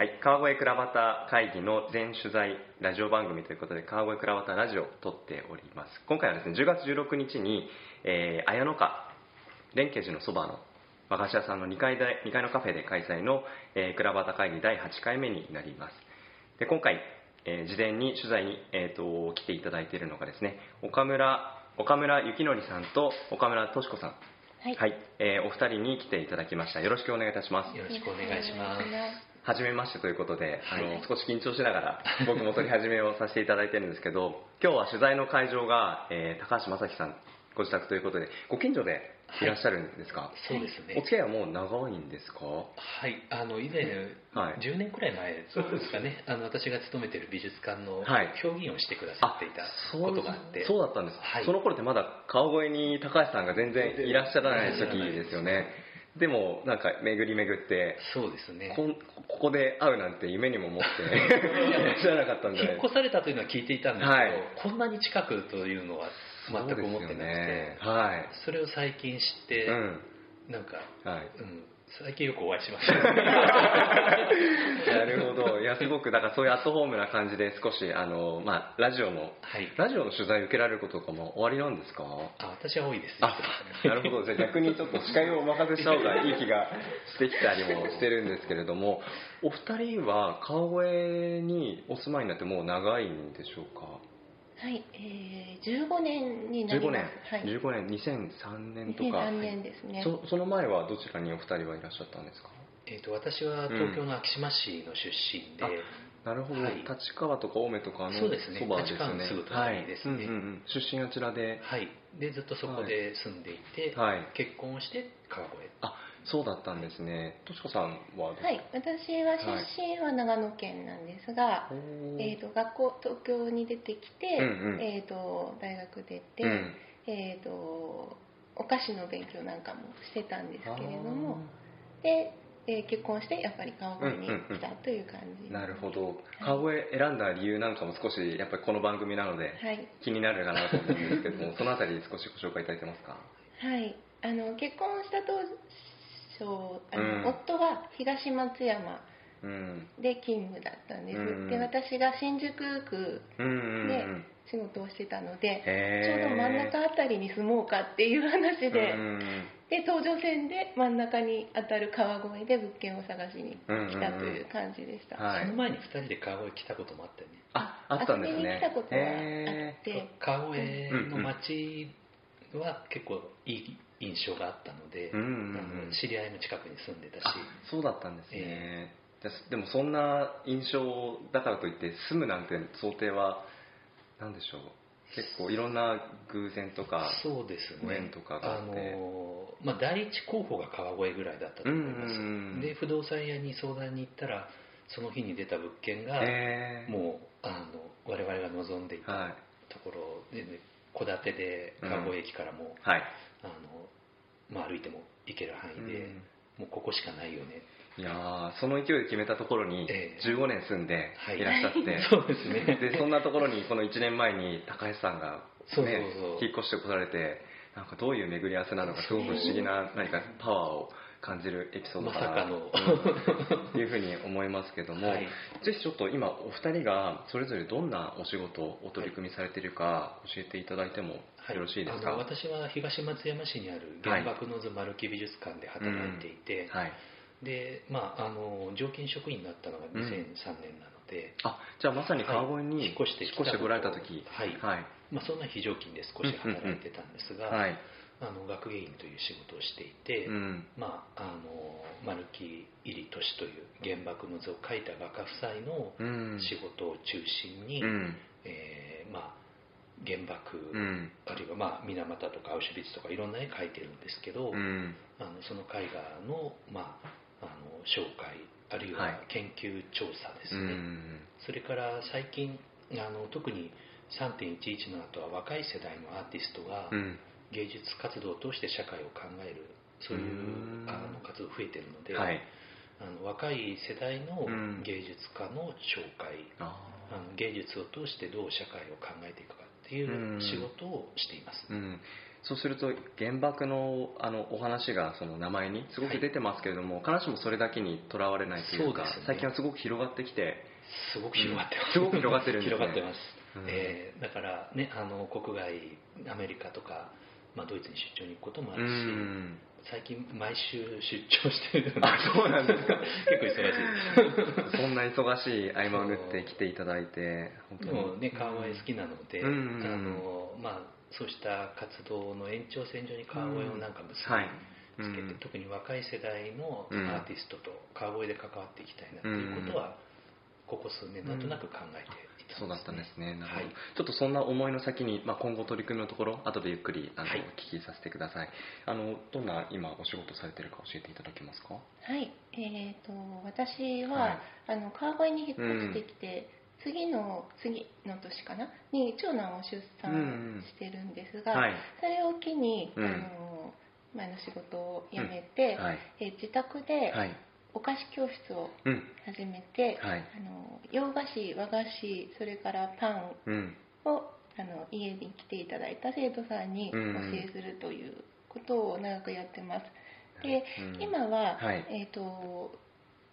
はい、川越倉端会議の全取材ラジオ番組ということで川越倉端ラジオを撮っております今回はですね10月16日に、えー、綾野家蓮華寺のそばの和菓子屋さんの2階で2階のカフェで開催の、えー、倉端会議第8回目になりますで今回、えー、事前に取材に、えーと、来ていただいているのがですね岡村岡村幸則さんと岡村敏子さんはい、はい、えー、お二人に来ていただきました。よろしくお願いいたします。よろしくお願いします。初めましてということで、あの少し緊張しながら 僕も撮り始めをさせていただいてるんですけど今日は取材の会場が、えー、高橋正樹さんご自宅ということでご近所でい。らっしゃるんですか、はい、そうですね。お付き合いはもう長いんですか？はい。あの以前、はい、10年くらい前ですかね。あの私が勤めてる美術館の評議員をしてくださっていたことがあって、そうだったんです、はい、その頃ってまだ川越に高橋さんが全然いらっしゃらない時ですよねでもなんか巡り巡ってそうですね。こここで会うなんて夢にも思って 知らなかったんじゃない引っ越されたというのは聞いていたんですけど、はい、こんなに近くというのは全く思ってなくて、ね、はい、それを最近知って、うん、なんか、はい。うん、最近よくお会いしました。なるほど。いやすごくだからそういうアットホームな感じで少しあの、まあ、ラジオの、はい、ラジオの取材を受けられることとかも終わりなんですか？あ私は多いです。あなるほど。じゃあ逆にちょっと司会をお任せした方がいい気がしてきたりもしてるんですけれどもお二人は川越にお住まいになってもう長いんでしょうか？はい、えー、15年になります。15年、はい、15年、2003年とか。2003年ですね。そその前はどちらにお二人はいらっしゃったんですか？えーと、私は東京の昭島市の出身で、うん、なるほど、はい、立川とか青梅とかのそうですね、立川のすぐ隣ですね、はい。うんうん、出身あちらで。はい。でずっとそこで住んでいて、はい、結婚をして川越。あそうだったんですね。としこさんははい。私は出身は長野県なんですが、はい、えーと、学校東京に出てきて、うんうん、えーと、大学出て、うん、えーと、お菓子の勉強なんかもしてたんですけれどもで、えー、結婚してやっぱり川越に来たという感じ、うんうんうん、なるほど。川越選んだ理由なんかも少しやっぱりこの番組なので気になるかなと思うんですけども、そのあたり少しご紹介いただけますか？はい。あの結婚した当そうあの、うん、夫は東松山で勤務だったんです、うん、で私が新宿区で仕事をしてたので、ちょうど真ん中あたりに住もうかっていう話で、で東上線で真ん中に当たる川越で物件を探しに来たという感じでした、はい、その前に2人で川越来たこともあったよね。ああったんですね。遊びに来たことはあって。川越の街は結構いい印象があったので、うんうんうん、知り合いの近くに住んでたし。そうだったんですね、えー、でもそんな印象だからといって住むなんて想定は何でしょう。結構いろんな偶然とかそうですね。縁とかがあって、あのまあ、第一候補が川越ぐらいだったと思います、うんうんうん、で不動産屋に相談に行ったらその日に出た物件が、え。ー、もうあの我々が望んでいたところで、ね、戸建てで川越駅からも、うんはい、あのまあ、歩いても行ける範囲で、もうここしかないよね。いやその勢いで決めたところに15年住んでい。らっしゃって、そうですね。でそんなところにこの1年前に高橋さんが、ね、引っ越してこられてなんかどういう巡り合わせなのかすごく不思議な何かパワーを感じるエピソードかな、ま、というふうに思いますけども、はい、ぜひちょっと今お二人がそれぞれどんなお仕事お取り組みされているか教えていただいてもよろしいですか、はい、私は東松山市にある原爆の図丸木美術館で働いていて、はい、でまあ、あの常勤職員になったのが2003年なので、うん、あじゃあまさに川越に、引っ越してこられた時。はい、はい。まあ、そんな非常勤で少し働いてたんですが、うんうんうんはいあの学芸員という仕事をしていて、うん、まあ、あの丸木入利俊という原爆の図を描いた画家夫妻の仕事を中心に、うん、えー、まあ、原爆、うん、あるいは、まあ、水俣とかアウシュビッツとかいろんな絵描いてるんですけど、あのその絵画の,、まあ、あの紹介あるいは研究調査ですね、はい、それから最近あの特に3.11の後は若い世代のアーティストが、芸術活動を通して社会を考えるそういうあの活動増えてるので、はい、あの若い世代の芸術家の紹介、うん、あの芸術を通してどう社会を考えていくかっていう仕事をしています、うん、そうすると原爆のあのお話がその名前にすごく出てますけれども、はい、必ずしもそれだけにとらわれないというか、ね、最近はすごく広がってきて。すごく広がってます、すごく広がってるんです、ね、広がってます、うん、えー、だからねあの国外アメリカとか、まあ、ドイツに出張に行くこともあるし、最近毎週出張してるあそうなんですか。結構忙しい。そんな忙しい合間を縫って来ていただいてでもね川越好きなので、あのまあそうした活動の延長線上に川越をなんか結びつけて、特に若い世代のアーティストと川越で関わっていきたいなということは、ここ数年なんとなく考えていた、ね、そうだったんですね。なるほど、はい、ちょっとそんな思いの先に、まあ、今後取り組みのところ後でゆっくりあの、はい、お聞きさせてください。あのどんな今お仕事されてるか教えていただけますか？はい。えーと、私は、はい、あの川越に引っ越してきて、次の次の年かな？に長男を出産してるんですが、うんはい、それを機に、うん、あの前の仕事を辞めて、うんはい、え自宅でお菓子教室を始めて、はい、あの洋菓子和菓子それからパンを、あの家に来ていただいた生徒さんに教えするということを長くやってます。で、今は、えっ、ー、と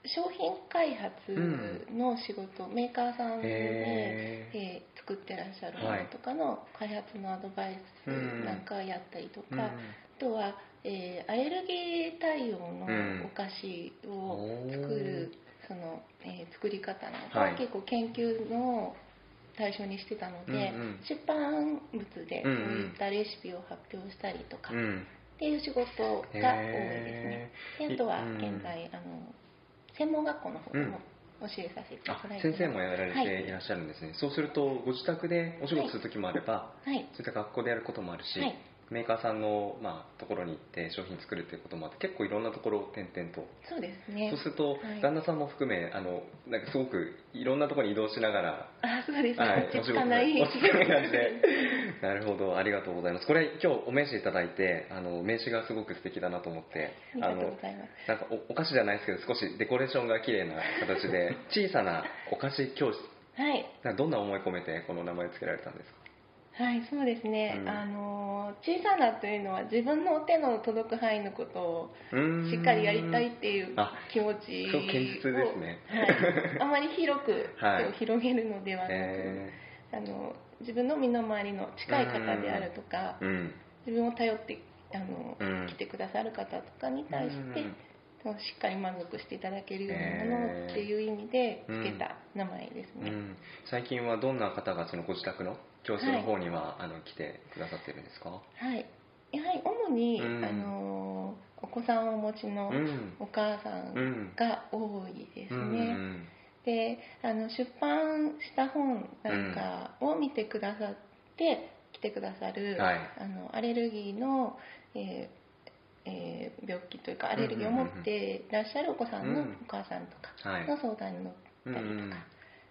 商品開発の仕事、うん、メーカーさんで、えー、作ってらっしゃるものとかの開発のアドバイスなんかやったりとか、うん、あとは、えー、アレルギー対応のお菓子を作る、その、えー、作り方なんか、はい、結構研究の対象にしてたので、うんうん、出版物でそういったレシピを発表したりとか、っていう仕事が多いですね。であとは現在、あの専門学校の方でも教えさせていただいて、先生もやられていらっしゃるんですね、はい、そうするとご自宅でお仕事する時もあれば、はい、そういった学校でやることもあるし、はいメーカーさんの、まあ、ところに行って商品作るっていうこともあって結構いろんなところを転々と。そうですね。そうすると、はい、旦那さんも含めあのなんかすごくいろんなところに移動しながらあそうです。ね、はい、落ち着かない。落ち着かない感じで。なるほどありがとうございます。これ今日お名刺いただいてあの名刺がすごく素敵だなと思ってあのなんかおお菓子じゃないですけど少しデコレーションが綺麗な形で 小さなお菓子教室。はい。どんな思い込めてこの名前を付けられたんですか？はいそうですね、うん、あの小さなというのは自分の手の届く範囲のことをしっかりやりたいっていう気持ちをね、はい、あまり広く 広げるのではなく、あの自分の身の回りの近い方であるとか、うん、自分を頼ってあの、うん、来てくださる方とかに対して、しっかり満足していただけるようなものっていう意味でつけた名前ですね、最近はどんな方がそのご自宅の教室の方には、はい、あの来てくださってるんですか？はい。やはり主に、うん、あのお子さんをお持ちのお母さんが多いですね、うん、であの出版した本なんかを見てくださって来てくださる、はい、あのアレルギーの、えーえー、病気というかアレルギーを持っていらっしゃるお子さんのお母さんとかの相談に乗ったりとか、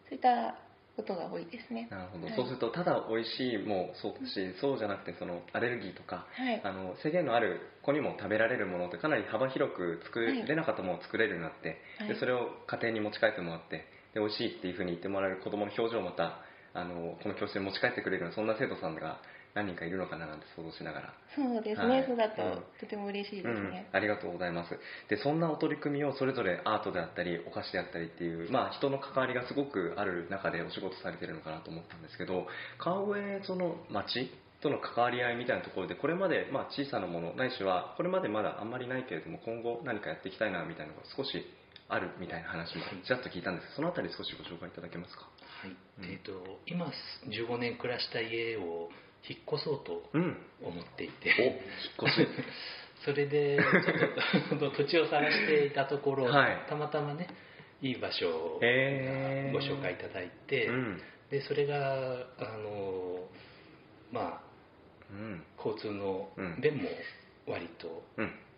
そういったことが多いですね。なるほど、はい、そうするとただ美味しいもそうだし、そうじゃなくてそのアレルギーとか、はい、あの制限のある子にも食べられるものってかなり幅広く作れなかったものを作れるようになって、はい、でそれを家庭に持ち帰ってもらってで美味しいっていうふうに言ってもらえる子どもの表情をまたあのこの教室に持ち帰ってくれるようなそんな生徒さんが何人かいるのかななんて想像しながら。そうですね、はい、そうだと、とても嬉しいですね、うん、ありがとうございます。でそんなお取り組みをそれぞれアートであったりお菓子であったりっていう、まあ、人の関わりがすごくある中でお仕事されてるのかなと思ったんですけど川越その町との関わり合いみたいなところでこれまでまあ小さなものないしはこれまでまだあんまりないけれども今後何かやっていきたいなみたいなのが少しあるみたいな話もちらっと聞いたんですそのあたり少しご紹介いただけますか？はい、うん、えーと、と今15年暮らした家を引っ越そうと思っていて、うん、引っ越す。それでちょっと土地を探していたところ、はい、たまたまねいい場所をご紹介いただいて、うん、でそれがあのまあ、うん、交通の便も割と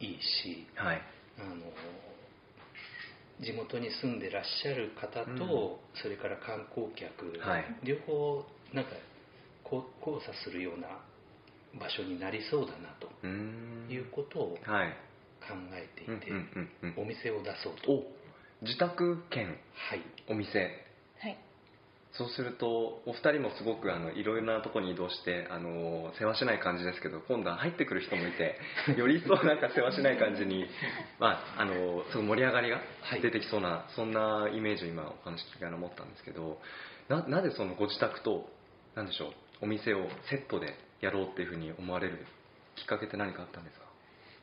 いいし、はい、あの地元に住んでらっしゃる方と、それから観光客、はい、両方なんか交差するような場所になりそうだなということを考えていて、お店を出そうと。自宅兼お店、はい、そうするとお二人もすごくあのいろいろなところに移動してあの世話しない感じですけど今度は入ってくる人もいて より一層なんか世話しない感じに、まあ、あのすご盛り上がりが出てきそうな、はい、そんなイメージを今お話聞きながら思ったんですけどななぜそのご自宅と何でしょうお店をセットでやろうっていうふうに思われるきっかけって何かあったんですか？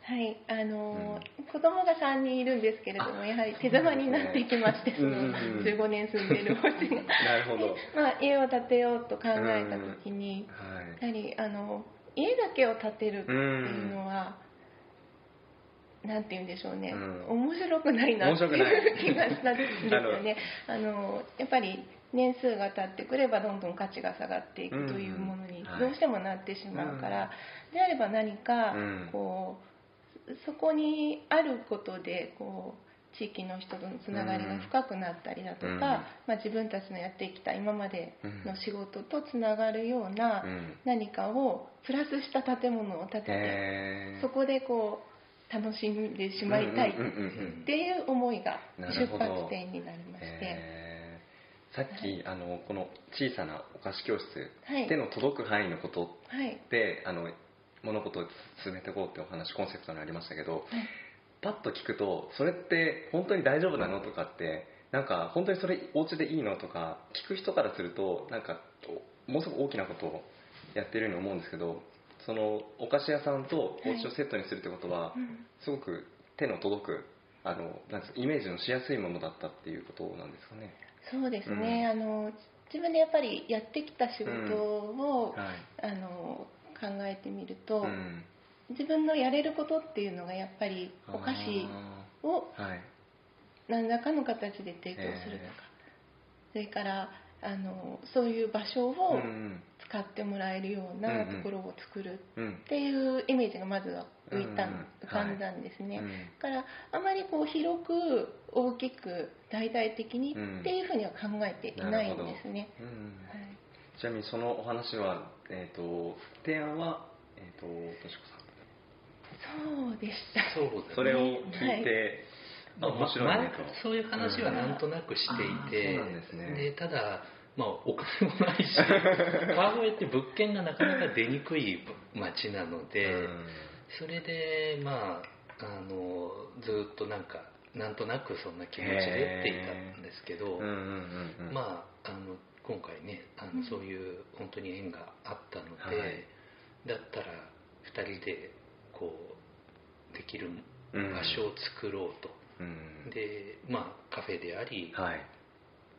はいあのー、うん、子供が3人いるんですけれどもやはり手狭になってきまして、ね、その15年住んでるお家が。なるほど、まあ、家を建てようと考えた時に、はい、やはりあの家だけを建てるっていうのは、なんて言うんでしょうね、うん、面白くないなっていう気がしたんですよね。あのやっぱり年数が経ってくればどんどん価値が下がっていくというものにどうしてもなってしまうから、であれば何かこう、そこにあることでこう地域の人とのつながりが深くなったりだとか、うん、まあ、自分たちのやってきた今までの仕事とつながるような何かをプラスした建物を建てて、そこでこう楽しんでしまいたいっていう思いが出発点になりまして。さっき、はい、あのこの小さなお菓子教室、はい、手の届く範囲のことで、はい、あの物事を進めていこうってお話コンセプトにありましたけど、パッと聞くとそれって本当に大丈夫なのとかってなんか本当にそれお家でいいのとか聞く人からするとなんかものすごく大きなことをやってるように思うんですけどそのお菓子屋さんとお家をセットにするってことは、すごく手の届くあのなんですイメージのしやすいものだったっていうことなんですかね。そうですね、うん、あの自分でやっぱりやってきた仕事を、うん。はい、あの考えてみると、うん、自分のやれることっていうのがやっぱりお菓子を何らかの形で提供するとか、それからあのそういう場所を使ってもらえるようなところを作るっていうイメージがまずは浮いた、浮かんだんですね、だからあまりこう広く大きく大々的にっていうふうには考えていないんですね、はい。ちなみにそのお話は、えーと、提案は、えーと、としこさん。そうでしたそうです、ね、それを聞いて、はい、面白いねと、まそういう話はなんとなくしていて、うん、で、ね、ただまあ、お金もないし 川越って物件がなかなか出にくい町なので、うん、それでまああのずっとなんかなんとなくそんな気持ちでっていたんですけど、まああの今回ねあの、そういう本当に縁があったので、はい、だったら2人でこうできる場所を作ろうと、うん、でまあカフェであり、はい、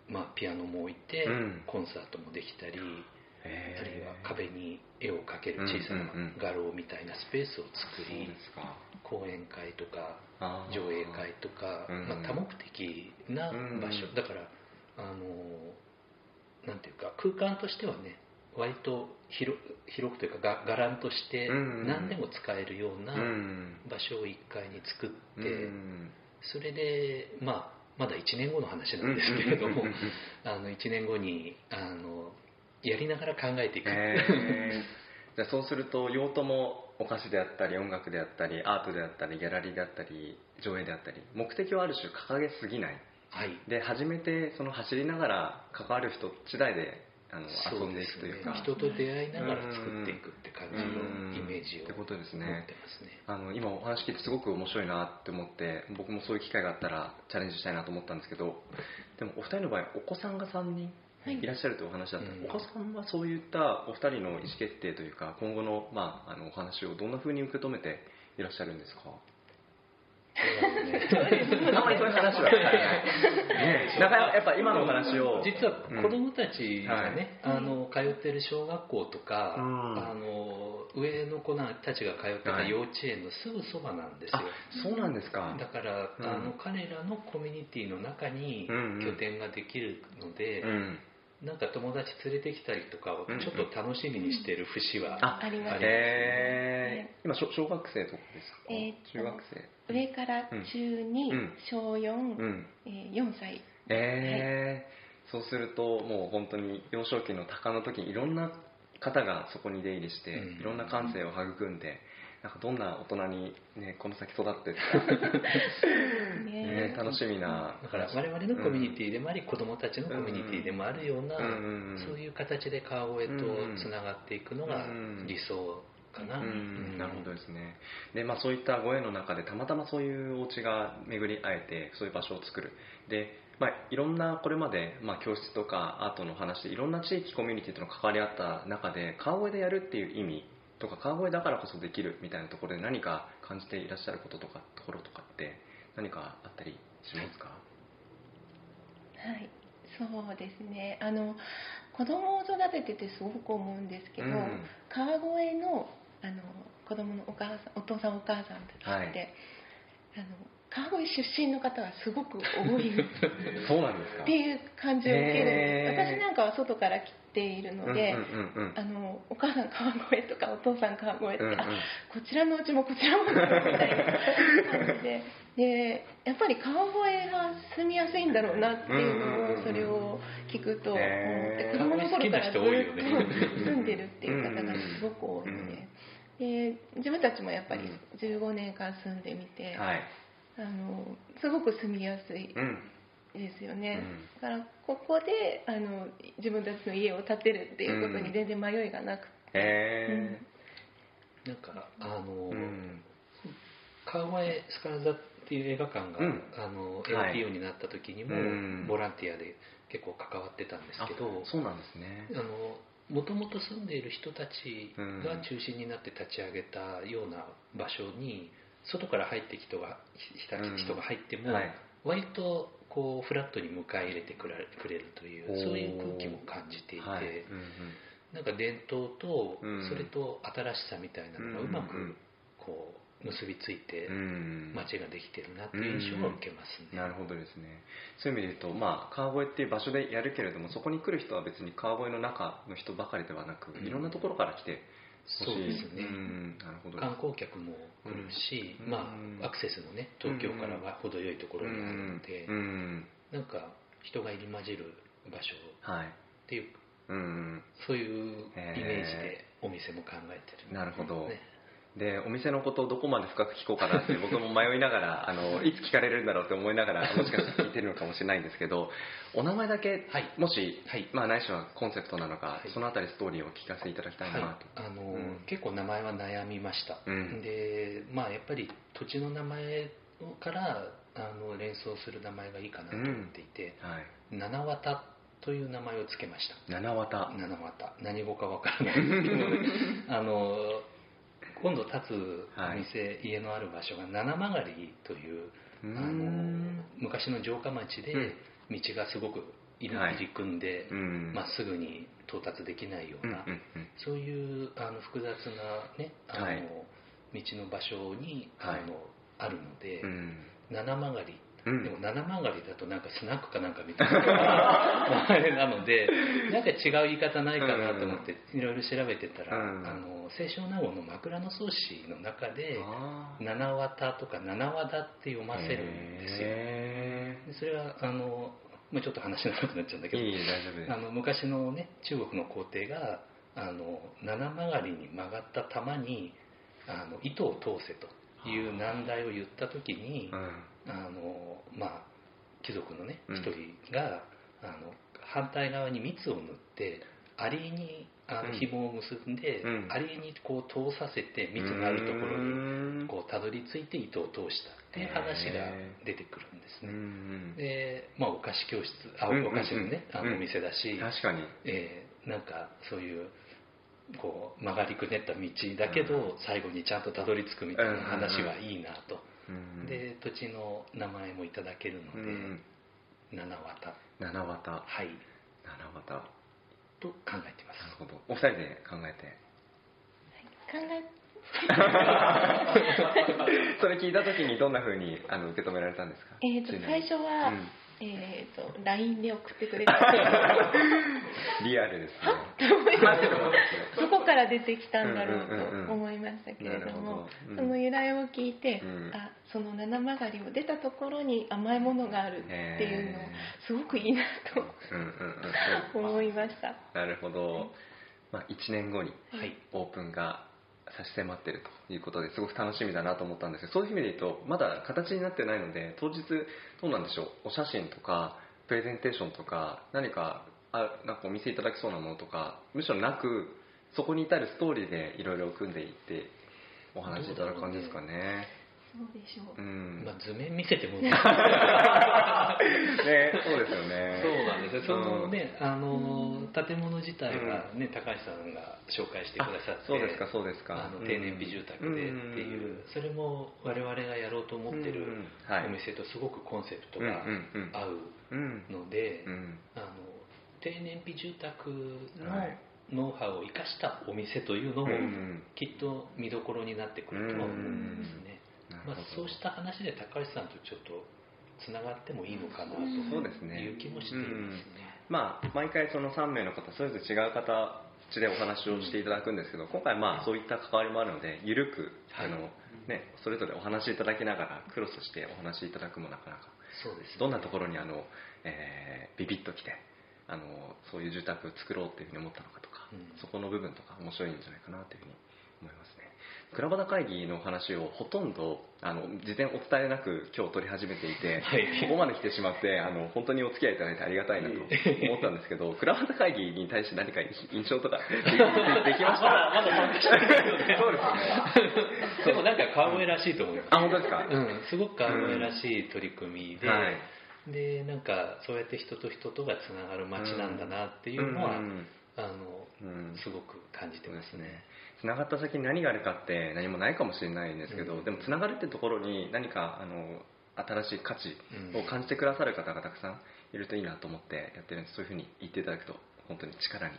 まあ、ピアノも置いて、コンサートもできたり、あるいは壁に絵を描ける小さな画廊みたいなスペースを作り、講演会とか上映会とか、まあ、多目的な場所、だからあのなんていうか空間としてはね割と広広くというかがらんとして何でも使えるような場所を1階に作って、それでまあまだ1年後の話なんですけれどもあの1年後にあのやりながら考えていく、えー、じゃあそうすると用途もお菓子であったり音楽であったりアートであったりギャラリーであったり上映であったり目的をある種掲げすぎない。はい、で初めてその走りながら関わる人次第であの遊んでいくというか、ね、人と出会いながら作っていくって感じのイメージをってことですね。あの今お話聞いてすごく面白いなって思って僕もそういう機会があったらチャレンジしたいなと思ったんですけどでもお二人の場合お子さんが3人い。らっしゃるというお話だった、はい、お子さんはそういったお二人の意思決定というか今後の,、まあ、あのお話をどんなふうに受け止めていらっしゃるんですか？あんまりそういう話は、ね、なかなかやっぱ今のお話を。実は子供たちがね、うんはい、あの通ってる小学校とか、うん、あの上の子たちが通ってた幼稚園のすぐそばなんですよ、そうなんですか。だから、うん、あの彼らのコミュニティの中に拠点ができるので、なんか友達連れてきたりとかをちょっと楽しみにしてる節はあります。ね、今小学生とかですか、えー、中学生。上から中2、うん、小4、うん。えー、4歳。えー、はい、そうするともう本当に幼少期の多感の時にいろんな方がそこに出入りして、いろんな感性を育んでなんかどんな大人に、ね、この先育っていくかね、楽しみな。だから我々のコミュニティでもあり、うん、子どもたちのコミュニティでもあるような、うん、そういう形で川越とつながっていくのが理想かな、なるほどですね。で、まあ、そういったご縁の中でたまたまそういうお家が巡り会えてそういう場所を作る。でまあ、いろんなこれまで、まあ、教室とかアートの話でいろんな地域コミュニティとの関わりあった中で川越でやるっていう意味とか川越だからこそできるみたいなところで何か感じていらっしゃることとかところとかって何かあったりしますか？はいそうですね。あの子供を育てててすごく思うんですけど、うん、川越のあの子供のお母さんお父さんお母さんたちって、はい、あの川越出身の方がすごく多い そうなんですか。っていう感じを受ける。私なんかは外から来ているので、あのお母さん川越とかお父さん川越って、うんうん、こちらのうちもこちらもみたいな感じで。でやっぱり川越が住みやすいんだろうなっていうのをそれを聞くと思って子供の頃からずっと住んでるっていう方がすごく多いので。で自分たちもやっぱり15年間住んでみて、はい。あのすごく住みやすいですよね、うん、だからここであの自分たちの家を建てるっていうことに全然迷いがなくて、へうん、なんかあの、うん、川越スカラ座っていう映画館が、うん、あの NPO になった時にも、ボランティアで結構関わってたんですけどそうなんですね。あのもともと住んでいる人たちが中心になって立ち上げたような場所に、外から入って人が人が入っても、割とこうフラットに迎え入れてくれるというそういう空気も感じていて、はい。うんうん、なんか伝統とそれと新しさみたいなのがうまくこう結びついて街ができてるなっていう印象は受けますね、うんうん、なるほどですね。そういう意味で言うと、まあ、川越っていう場所でやるけれどもそこに来る人は別に川越の中の人ばかりではなく、いろんなところから来てそうですね、なるほど。観光客も来るし、うん、まあアクセスもね東京からは程よいところにあるので、うん、なんか人が入り混じる場所っていう、はい、そういうイメージでお店も考えてる、ね、なるほど、ねでお店のことをどこまで深く聞こうかなって僕も迷いながら あのいつ聞かれるんだろうって思いながらもしかしたら聞いてるのかもしれないんですけどお名前だけ、はい、もし、はい、まあ、ないしはコンセプトなのか、はい、そのあたりストーリーを聞かせていただきたいなと、あの、うん、結構名前は悩みました、うん、でまあやっぱり土地の名前からあの連想する名前がいいかなと思っていて、うん。はい、七綿という名前を付けました。七綿七綿何語かわからないですけど、あの今度建つお店、はい、家のある場所が七曲りというあの昔の城下町で道がすごく入り組んでま、っすぐに到達できないような、そういうあの複雑な、ね、あの、はい、道の場所にあの、あるので、七曲りでも七曲がりだとなんかスナックかなんかみたいな。あれなのでなんか違う言い方ないかなと思っていろいろ調べてたら、うん、あの清少納言の枕草子の中で「七綿」とか「七和田」って読ませるんですよ。それはあのもうちょっと話長くなっちゃうんだけどあの昔のね中国の皇帝があの七曲がりに曲がった玉にあの糸を通せという難題を言った時に、あのまあ貴族のね一、人があの反対側に蜜を塗ってアリにあの紐を結んで、うん、アリにこう通させて蜜があるところにこうたどり着いて糸を通したっていう話が出てくるんですね。で、まあ、お菓子教室あお菓子のね、あのお店だし、確かに、えー、なんかそういうこう曲がりくねった道だけど、最後にちゃんとたどり着くみたいな話はいいなと、で土地の名前もいただけるので、七綿七綿はい。七綿と考えてます。なるほど。お二人で考えて、はい、考え それ聞いた時にどんなふうにあの受け止められたんですか？えーと最初は、うんえーと、LINE で送ってくれた リアルですね。どこから出てきたんだろうと思いましたけれども、うん、その由来を聞いて、うん、あその七曲りを出たところに甘いものがあるっていうのすごくいいなと思いました。なるほど、まあ、1年後にオープンが差し迫ってるということですごく楽しみだなと思ったんですけどそういう意味で言うとまだ形になってないので当日どうなんでしょう？お写真とかプレゼンテーションとか何かあなんかお見せいただきそうなものとかむしろなくそこに至るストーリーでいろいろ組んでいってお話しいただく感じですかね。そうでしょう、うん、まあ、図面見せても ねそうですよね。そうなんですよ。そのね、あの建物自体はね、高橋さんが紹介してくださって。そうですかそうですか。あの低燃費住宅でっていう、それも我々がやろうと思ってるお店とすごくコンセプトが合うので、あの低燃費住宅のノウハウを生かしたお店というのもきっと見どころになってくるとは思うんですね。まあ、そうした話で高橋さんとちょっとつながってもいいのかなという気もしていますね。まあ、毎回その3名の方それぞれ違う形でお話をしていただくんですけど今回まあそういった関わりもあるので緩く、あのね、それぞれお話しいただきながらクロスしてお話しいただくもなかなかそうです、ね、どんなところにあの、えー、ビビッときてあのそういう住宅を作ろうっていうふうに思ったのかとか、うん、そこの部分とか面白いんじゃないかなというふうに思いますね。倉端会議の話をほとんどあの事前お伝えなく今日取り始めていて、はい、ここまで来てしまってあの本当にお付き合いいただいてありがたいなと 思ったんですけど倉端会議に対して何か印象とか できました？まだ参加してないので。そうですね。でもなんか川越らしいと思います、あ本当ですか、うん、すごく川越らしい取り組みで、うん。はい。でなんかそうやって人と人とがつながる街なんだなっていうのは、うん、あの、うん、すごく感じてますね。つながった先に何があるかって何もないかもしれないんですけど、うん、でもつながるってところに何かあの新しい価値を感じてくださる方がたくさんいるといいなと思ってやってるんでそういうふうに言っていただくと本当に力に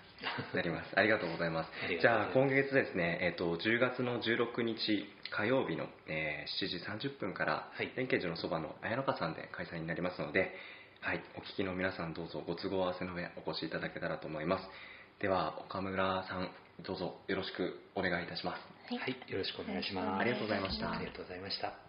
なり ます。ありがとうございます。じゃあ今月ですね、えーと、10月の16日火曜日の、えー、7時30分から、はい、連携寺のそばの綾乃花さんで開催になりますので、はい、お聞きの皆さんどうぞご都合合わせの上お越しいただけたらと思いますでは岡村さんどうぞよろしくお願いいたします。はい、よろしくお願いします。ありがとうございました。ありがとうございました